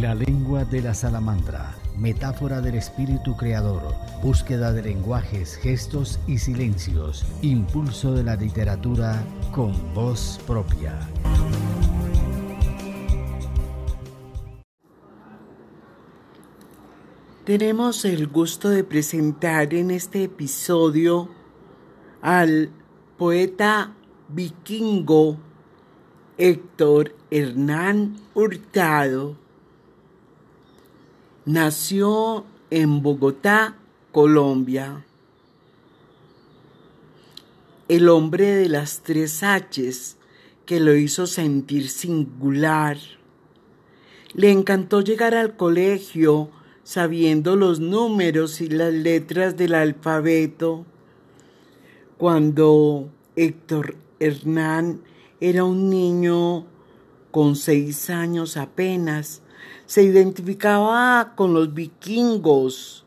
La lengua de la salamandra, metáfora del espíritu creador, búsqueda de lenguajes, gestos y silencios, impulso de la literatura con voz propia. Tenemos el gusto de presentar en este episodio al poeta vikingo Héctor Hernán Hurtado. Nació en Bogotá, Colombia. El hombre de las tres H's que lo hizo sentir singular. Le encantó llegar al colegio sabiendo los números y las letras del alfabeto. Cuando Héctor Hernán era un niño con seis años apenas, se identificaba con los vikingos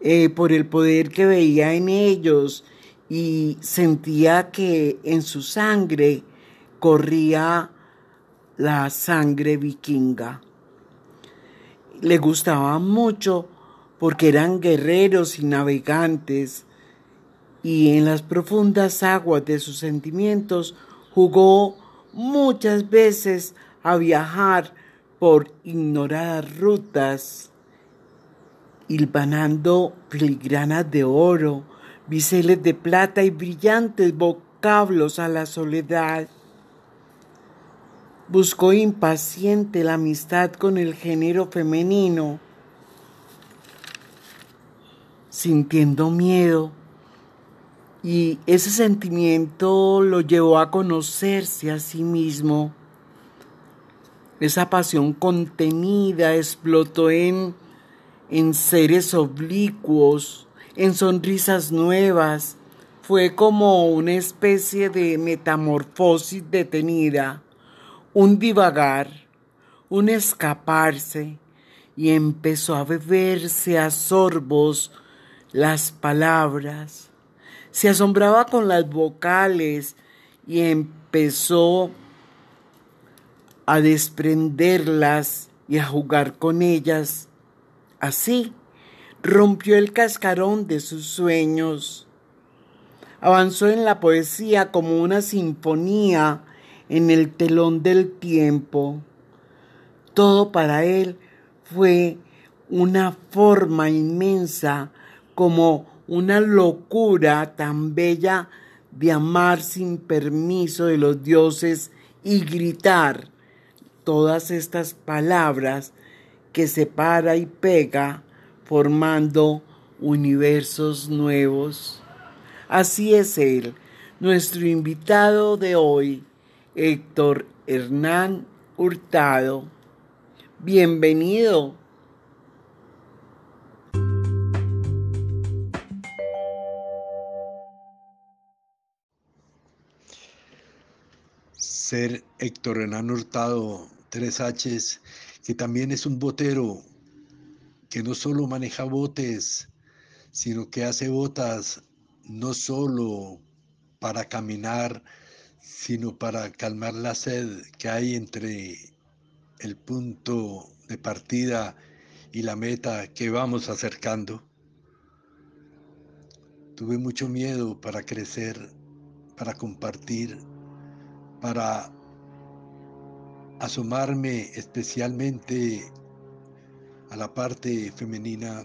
eh, por el poder que veía en ellos y sentía que en su sangre corría la sangre vikinga. Le gustaba mucho porque eran guerreros y navegantes y en las profundas aguas de sus sentimientos jugó muchas veces a viajar por ignoradas rutas, hilvanando filigranas de oro, biseles de plata y brillantes vocablos a la soledad. Buscó impaciente la amistad con el género femenino, sintiendo miedo, y ese sentimiento lo llevó a conocerse a sí mismo. Esa pasión contenida explotó en, en seres oblicuos, en sonrisas nuevas. Fue como una especie de metamorfosis detenida un divagar, un escaparse, y empezó a beberse a sorbos las palabras. Se asombraba con las vocales y empezó a desprenderlas y a jugar con ellas. Así rompió el cascarón de sus sueños. Avanzó en la poesía como una sinfonía en el telón del tiempo. Todo para él fue una forma inmensa, como una locura tan bella de amar sin permiso de los dioses y gritar todas estas palabras que separa y pega formando universos nuevos. Así es Él, nuestro invitado de hoy, Héctor Hernán Hurtado. Bienvenido. Ser Héctor Hernán Hurtado, tres H's, que también es un botero, que no solo maneja botes, sino que hace botas no solo para caminar, sino para calmar la sed que hay entre el punto de partida y la meta que vamos acercando. Tuve mucho miedo para crecer, para compartir, para asomarme especialmente a la parte femenina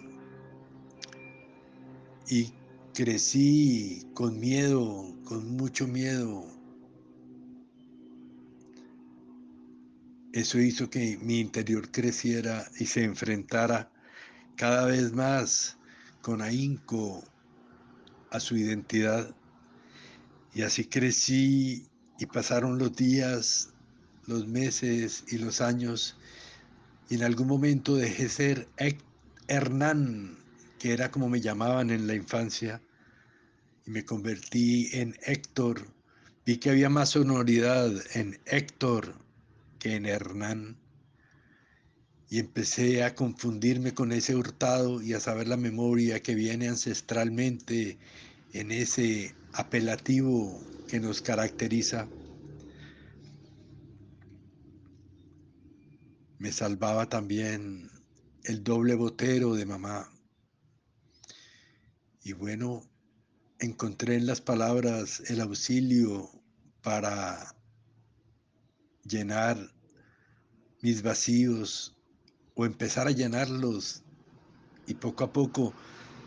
y crecí con miedo, con mucho miedo Eso hizo que mi interior creciera y se enfrentara cada vez más con ahínco a su identidad. Y así crecí y pasaron los días, los meses y los años. Y en algún momento dejé ser Hernán, que era como me llamaban en la infancia, y me convertí en Héctor. Vi que había más sonoridad en Héctor en Hernán. Y empecé a confundirme con ese hurtado y a saber la memoria que viene ancestralmente en ese apelativo que nos caracteriza. me salvaba también el doble botero de mamá. Y bueno, encontré en las palabras el auxilio para llenar mis vacíos o empezar a llenarlos y poco a poco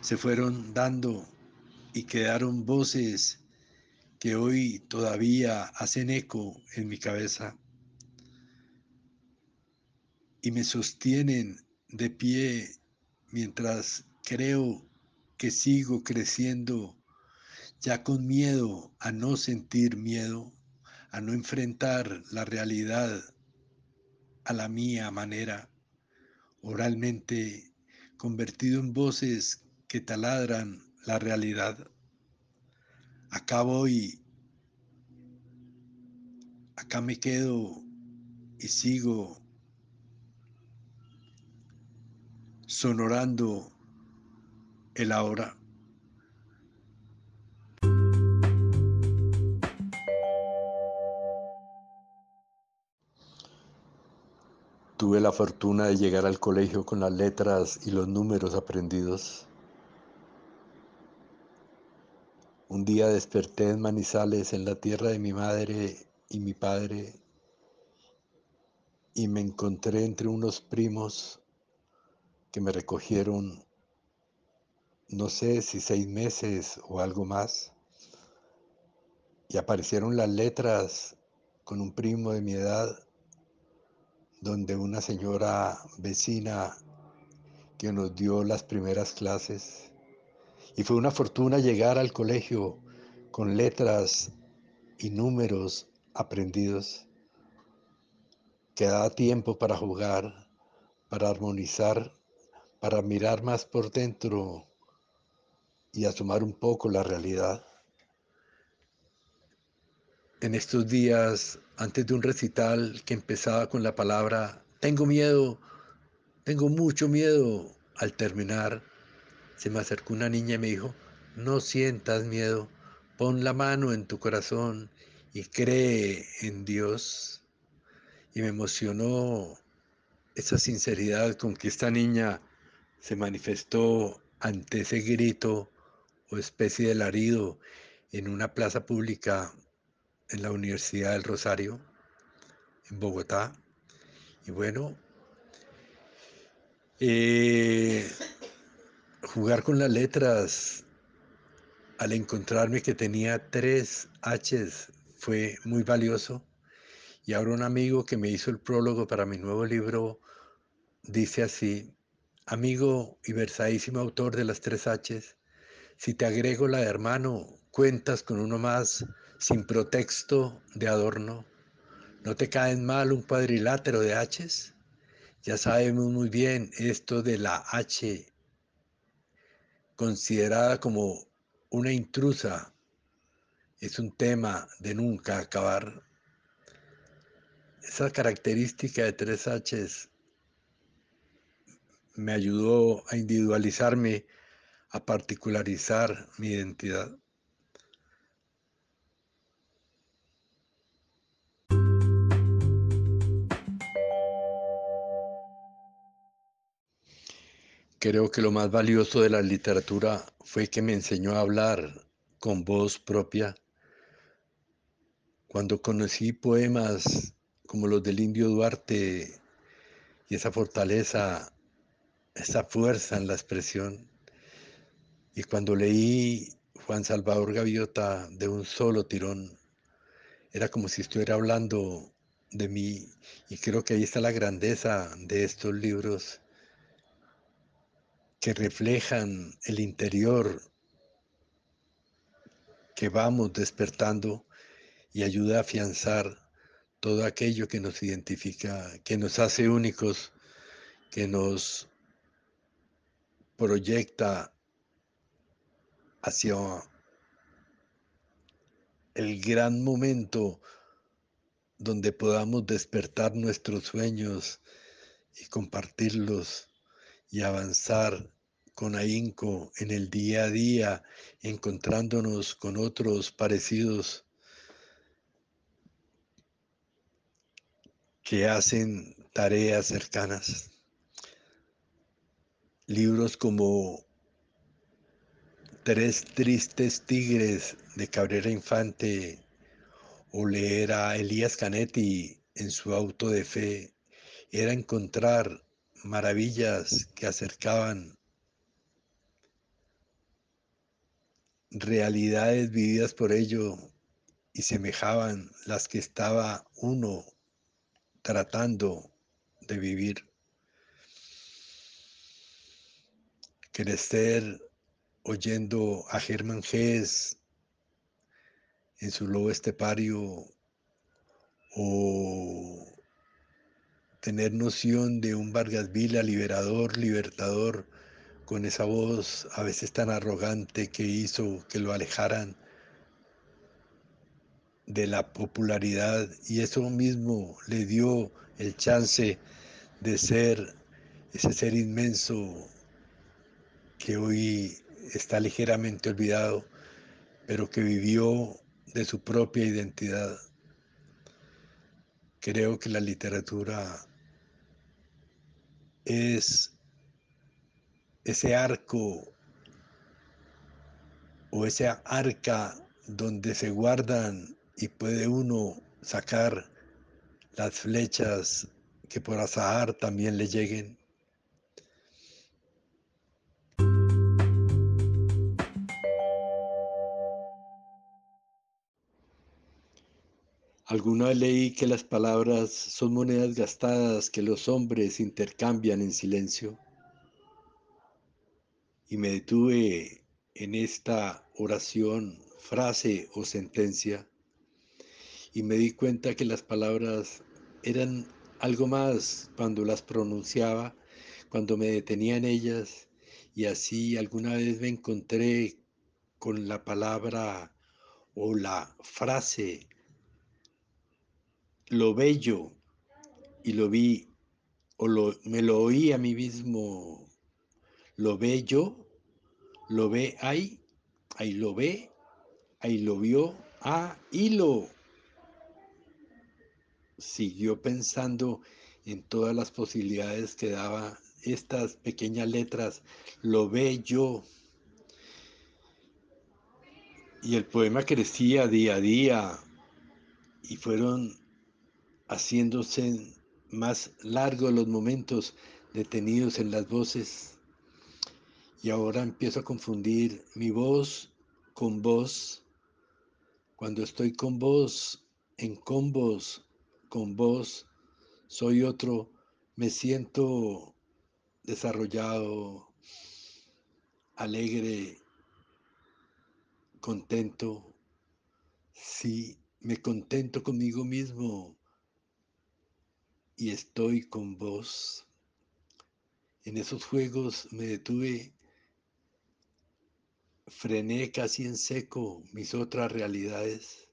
se fueron dando y quedaron voces que hoy todavía hacen eco en mi cabeza y me sostienen de pie mientras creo que sigo creciendo ya con miedo a no sentir miedo, a no enfrentar la realidad a la mía manera, oralmente convertido en voces que taladran la realidad. Acá voy, acá me quedo y sigo sonorando el ahora. Tuve la fortuna de llegar al colegio con las letras y los números aprendidos. Un día desperté en Manizales, en la tierra de mi madre y mi padre, y me encontré entre unos primos que me recogieron, no sé si seis meses o algo más, y aparecieron las letras con un primo de mi edad donde una señora vecina que nos dio las primeras clases y fue una fortuna llegar al colegio con letras y números aprendidos. Quedaba tiempo para jugar, para armonizar, para mirar más por dentro y asomar un poco la realidad. En estos días antes de un recital que empezaba con la palabra, tengo miedo, tengo mucho miedo, al terminar se me acercó una niña y me dijo, no sientas miedo, pon la mano en tu corazón y cree en Dios. Y me emocionó esa sinceridad con que esta niña se manifestó ante ese grito o especie de alarido en una plaza pública en la Universidad del Rosario, en Bogotá. Y bueno, eh, jugar con las letras al encontrarme que tenía tres H's fue muy valioso. Y ahora un amigo que me hizo el prólogo para mi nuevo libro dice así, amigo y versadísimo autor de las tres H's, si te agrego la de hermano, cuentas con uno más sin pretexto de adorno. ¿No te caen mal un cuadrilátero de H's? Ya sabemos muy bien esto de la H, considerada como una intrusa, es un tema de nunca acabar. Esa característica de tres H's me ayudó a individualizarme, a particularizar mi identidad. Creo que lo más valioso de la literatura fue que me enseñó a hablar con voz propia. Cuando conocí poemas como los del indio Duarte y esa fortaleza, esa fuerza en la expresión, y cuando leí Juan Salvador Gaviota de un solo tirón, era como si estuviera hablando de mí, y creo que ahí está la grandeza de estos libros que reflejan el interior que vamos despertando y ayuda a afianzar todo aquello que nos identifica, que nos hace únicos, que nos proyecta hacia el gran momento donde podamos despertar nuestros sueños y compartirlos y avanzar con ahínco en el día a día, encontrándonos con otros parecidos que hacen tareas cercanas. Libros como Tres tristes tigres de Cabrera Infante o leer a Elías Canetti en su auto de fe era encontrar maravillas que acercaban realidades vividas por ello y semejaban las que estaba uno tratando de vivir. Crecer oyendo a Germán Gess en su lobo estepario o tener noción de un Vargas Vila liberador, libertador, con esa voz a veces tan arrogante que hizo que lo alejaran de la popularidad y eso mismo le dio el chance de ser ese ser inmenso que hoy está ligeramente olvidado, pero que vivió de su propia identidad. Creo que la literatura es ese arco o esa arca donde se guardan y puede uno sacar las flechas que por azahar también le lleguen. Alguna vez leí que las palabras son monedas gastadas que los hombres intercambian en silencio. Y me detuve en esta oración, frase o sentencia, y me di cuenta que las palabras eran algo más cuando las pronunciaba, cuando me detenía en ellas, y así alguna vez me encontré con la palabra o la frase lo bello y lo vi, o lo, me lo oí a mí mismo, lo bello, lo ve ahí, ahí lo ve, ahí lo vio, ah, y lo siguió pensando en todas las posibilidades que daba estas pequeñas letras, lo yo. Y el poema crecía día a día y fueron haciéndose más largos los momentos detenidos en las voces. Y ahora empiezo a confundir mi voz con vos. Cuando estoy con vos, en combos, con vos, soy otro, me siento desarrollado, alegre, contento. Sí, me contento conmigo mismo y estoy con vos. En esos juegos me detuve, frené casi en seco mis otras realidades,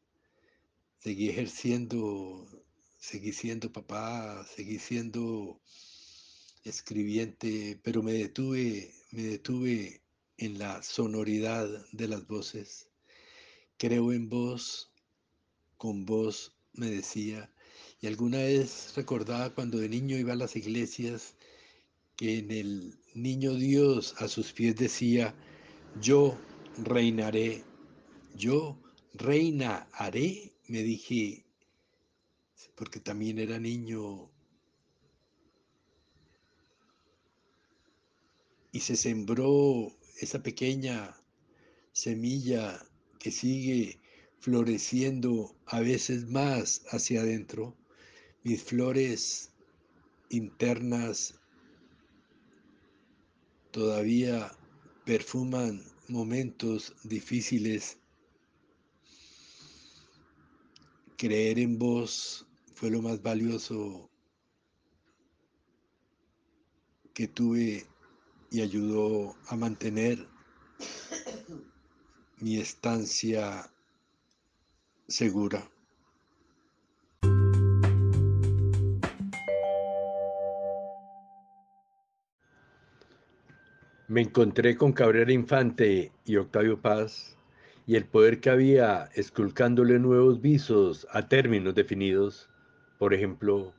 seguí ejerciendo, seguí siendo papá, seguí siendo escribiente, pero me detuve, me detuve en la sonoridad de las voces. Creo en vos, con vos, me decía, alguna vez recordaba cuando de niño iba a las iglesias que en el niño Dios a sus pies decía, yo reinaré, yo reina haré, me dije, porque también era niño. Y se sembró esa pequeña semilla que sigue floreciendo a veces más hacia adentro mis flores internas todavía perfuman momentos difíciles. Creer en vos fue lo más valioso que tuve y ayudó a mantener mi estancia segura. Me encontré con Cabrera Infante y Octavio Paz y el poder que había esculcándole nuevos visos a términos definidos, por ejemplo,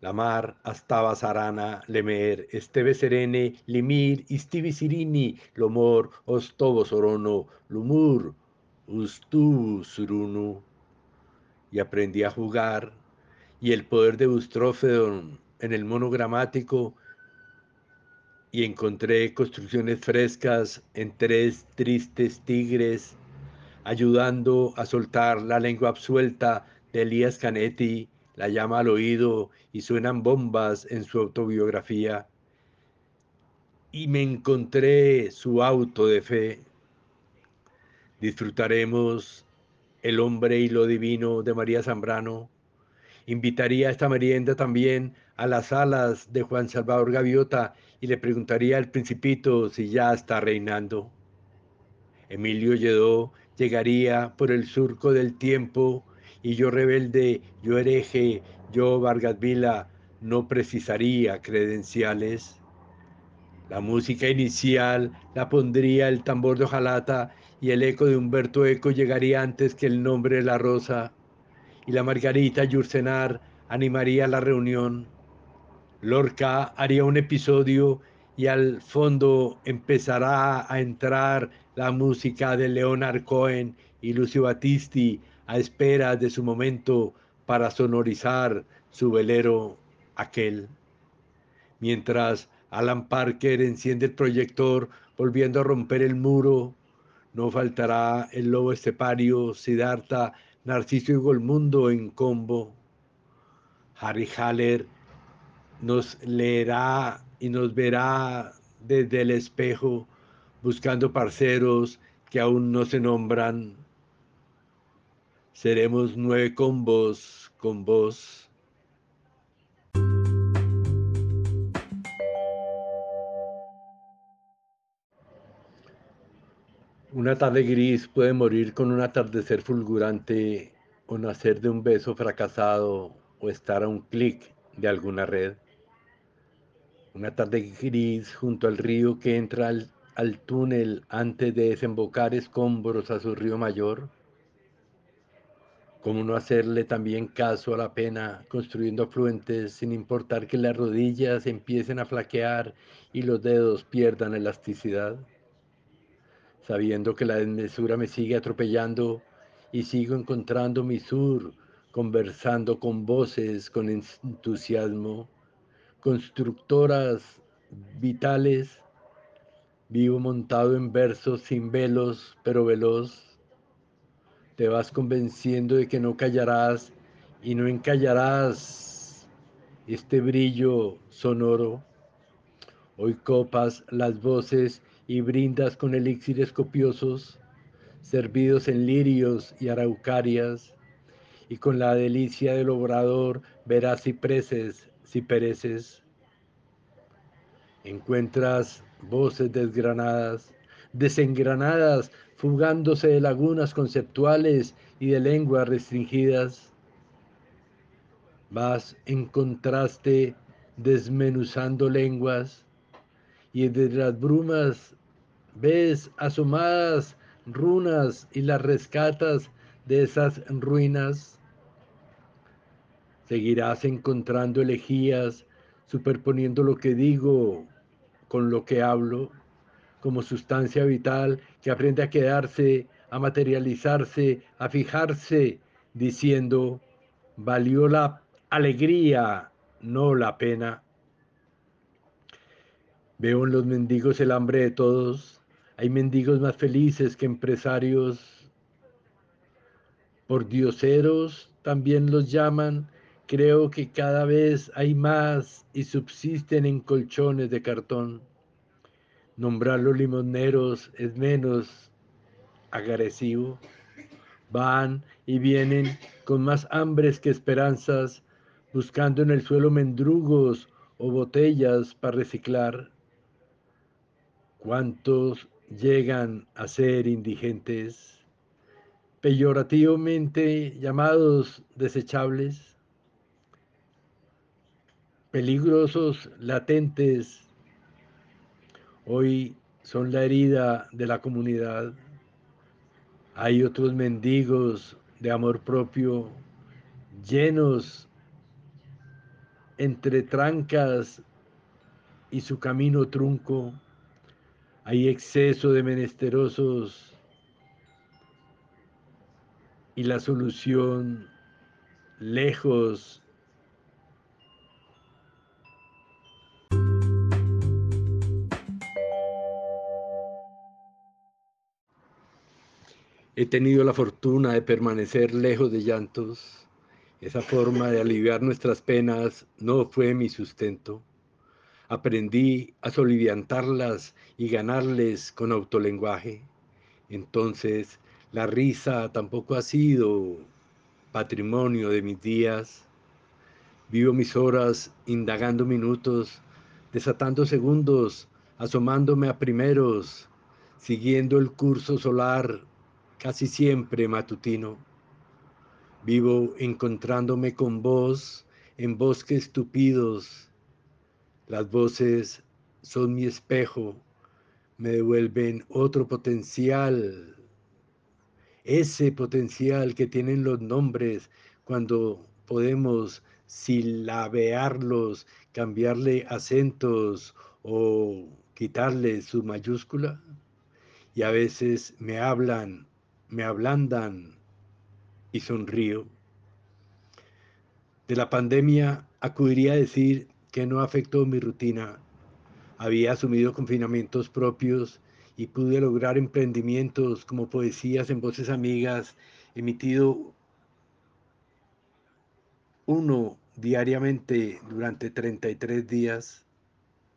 La mar, astaba sarana, lemer, esteve serene, limir, istivi sirini, lomor, ostobo sorono, lumur, ustubu surunu. Y aprendí a jugar, y el poder de Bustrófedon en el monogramático, y encontré construcciones frescas en tres tristes tigres, ayudando a soltar la lengua absuelta de Elías Canetti, la llama al oído y suenan bombas en su autobiografía. Y me encontré su auto de fe. Disfrutaremos El hombre y lo divino de María Zambrano. Invitaría a esta merienda también a las alas de Juan Salvador Gaviota y le preguntaría al principito si ya está reinando. Emilio Lledó llegaría por el surco del tiempo y yo rebelde, yo hereje, yo Vargas Vila, no precisaría credenciales. La música inicial la pondría el tambor de hojalata y el eco de Humberto Eco llegaría antes que el nombre de la rosa. Y la Margarita Yurcenar animaría la reunión. Lorca haría un episodio y al fondo empezará a entrar la música de Leonard Cohen y Lucio Battisti a espera de su momento para sonorizar su velero aquel. Mientras Alan Parker enciende el proyector volviendo a romper el muro, no faltará el lobo estepario, Siddhartha, Narciso y Golmundo en combo. Harry Haller nos leerá y nos verá desde el espejo buscando parceros que aún no se nombran Seremos nueve con vos, con vos. Una tarde gris puede morir con un atardecer fulgurante o nacer de un beso fracasado o estar a un clic de alguna red. Una tarde gris junto al río que entra al, túnel antes de desembocar escombros a su río mayor ¿Cómo no hacerle también caso a la pena, construyendo afluentes sin importar que las rodillas empiecen a flaquear y los dedos pierdan elasticidad? Sabiendo que la desmesura me sigue atropellando y sigo encontrando mi sur, conversando con voces, con entusiasmo, constructoras vitales, vivo montado en versos sin velos, pero veloz te vas convenciendo de que no callarás y no encallarás este brillo sonoro. Hoy copas las voces y brindas con elixires copiosos, servidos en lirios y araucarias, y con la delicia del obrador verás si preces, si pereces. Encuentras voces desgranadas, desengranadas fugándose de lagunas conceptuales y de lenguas restringidas. Vas en contraste desmenuzando lenguas y desde las brumas ves asomadas runas y las rescatas de esas ruinas. Seguirás encontrando elegías, superponiendo lo que digo con lo que hablo como sustancia vital que aprende a quedarse, a materializarse, a fijarse, diciendo, valió la alegría, no la pena. Veo en los mendigos el hambre de todos. Hay mendigos más felices que empresarios. Por dioseros también los llaman. Creo que cada vez hay más y subsisten en colchones de cartón. Nombrar los limoneros es menos agresivo. Van y vienen con más hambres que esperanzas, buscando en el suelo mendrugos o botellas para reciclar. ¿Cuántos llegan a ser indigentes, peyorativamente llamados desechables, peligrosos, latentes, hoy son la herida de la comunidad. Hay otros mendigos de amor propio llenos entre trancas y su camino trunco, hay exceso de menesterosos y la solución lejos He tenido la fortuna de permanecer lejos de llantos. Esa forma de aliviar nuestras penas no fue mi sustento. Aprendí a soliviantarlas y ganarles con autolenguaje. Entonces, la risa tampoco ha sido patrimonio de mis días. Vivo mis horas indagando minutos, desatando segundos, asomándome a primeros, siguiendo el curso solar casi siempre matutino. Vivo encontrándome con vos en bosques tupidos. Las voces son mi espejo, me devuelven otro potencial, ese potencial que tienen los nombres cuando podemos silabearlos, cambiarle acentos o quitarle su mayúscula. Y a veces me hablan me ablandan y sonrío. De la pandemia acudiría a decir que no afectó mi rutina. Había asumido confinamientos propios y pude lograr emprendimientos como poesías en voces amigas, emitido uno diariamente durante 33 días,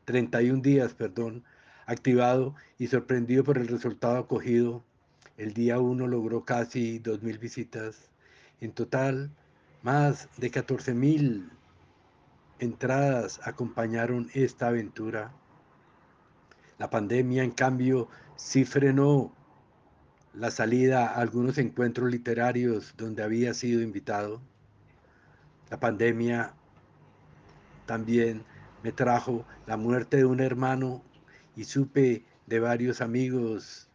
31 días, perdón, activado y sorprendido por el resultado acogido el día 1 logró casi 2.000 visitas. En total, más de 14.000 entradas acompañaron esta aventura. La pandemia, en cambio, sí frenó la salida a algunos encuentros literarios donde había sido invitado. La pandemia también me trajo la muerte de un hermano y supe de varios amigos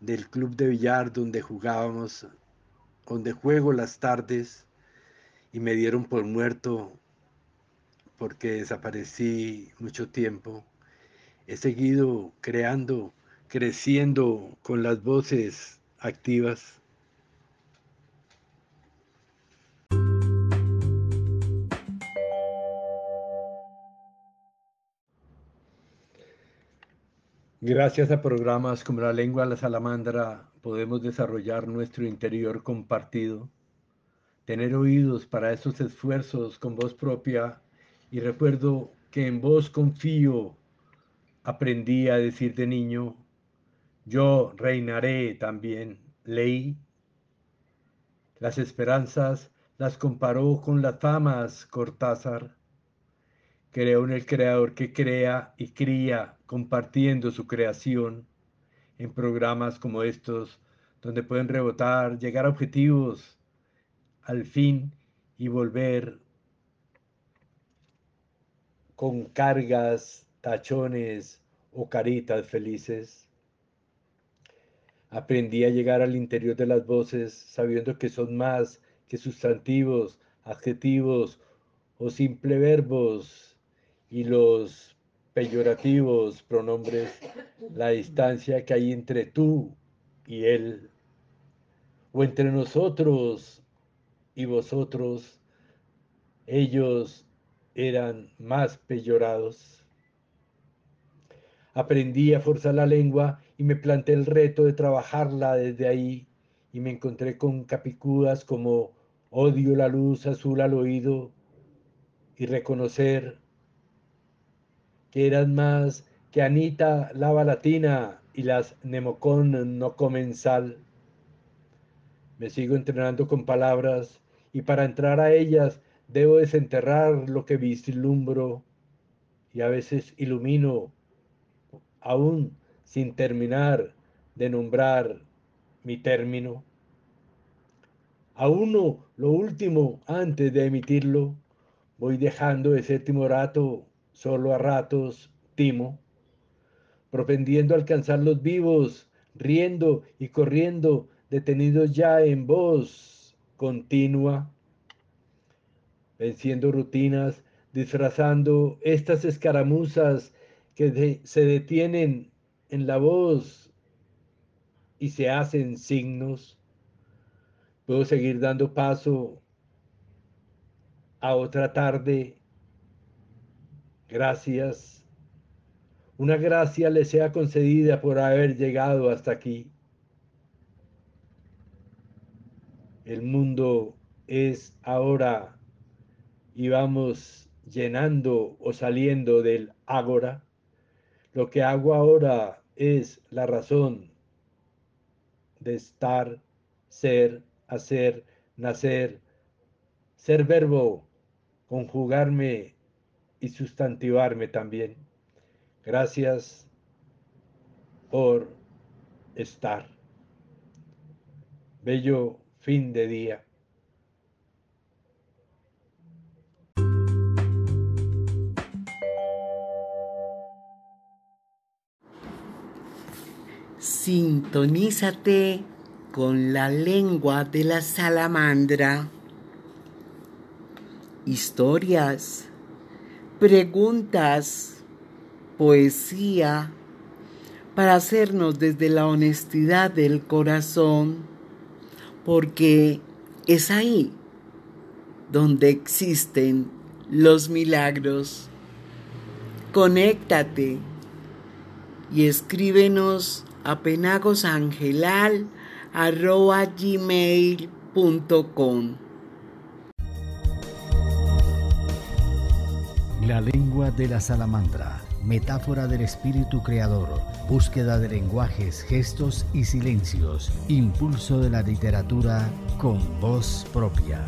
del club de billar donde jugábamos, donde juego las tardes y me dieron por muerto porque desaparecí mucho tiempo. He seguido creando, creciendo con las voces activas Gracias a programas como La lengua de la salamandra podemos desarrollar nuestro interior compartido, tener oídos para esos esfuerzos con voz propia y recuerdo que en vos confío aprendí a decir de niño, yo reinaré también, leí. Las esperanzas las comparó con las famas Cortázar. Creo en el creador que crea y cría compartiendo su creación en programas como estos, donde pueden rebotar, llegar a objetivos al fin y volver con cargas, tachones o caritas felices. Aprendí a llegar al interior de las voces sabiendo que son más que sustantivos, adjetivos o simple verbos y los peyorativos, pronombres, la distancia que hay entre tú y él, o entre nosotros y vosotros, ellos eran más peyorados. Aprendí a forzar la lengua y me planté el reto de trabajarla desde ahí y me encontré con capicudas como odio la luz azul al oído y reconocer que eran más que Anita lava latina y las Nemocon no comen sal. Me sigo entrenando con palabras y para entrar a ellas debo desenterrar lo que vislumbro y a veces ilumino, aún sin terminar de nombrar mi término. A uno, lo último, antes de emitirlo, voy dejando el séptimo rato solo a ratos timo, propendiendo alcanzar los vivos, riendo y corriendo, detenidos ya en voz continua. venciendo rutinas, disfrazando estas escaramuzas que se detienen en la voz y se hacen signos. Puedo seguir dando paso a otra tarde. Gracias. Una gracia le sea concedida por haber llegado hasta aquí. El mundo es ahora y vamos llenando o saliendo del ágora. Lo que hago ahora es la razón de estar, ser, hacer, nacer, ser verbo, conjugarme y sustantivarme también. Gracias por estar. Bello fin de día. Sintonízate con la lengua de la salamandra. Historias, preguntas, poesía, para hacernos desde la honestidad del corazón, porque es ahí donde existen los milagros. Conéctate y escríbenos a penagosangelal.gmail.com La lengua de la salamandra, metáfora del espíritu creador, búsqueda de lenguajes, gestos y silencios, impulso de la literatura con voz propia.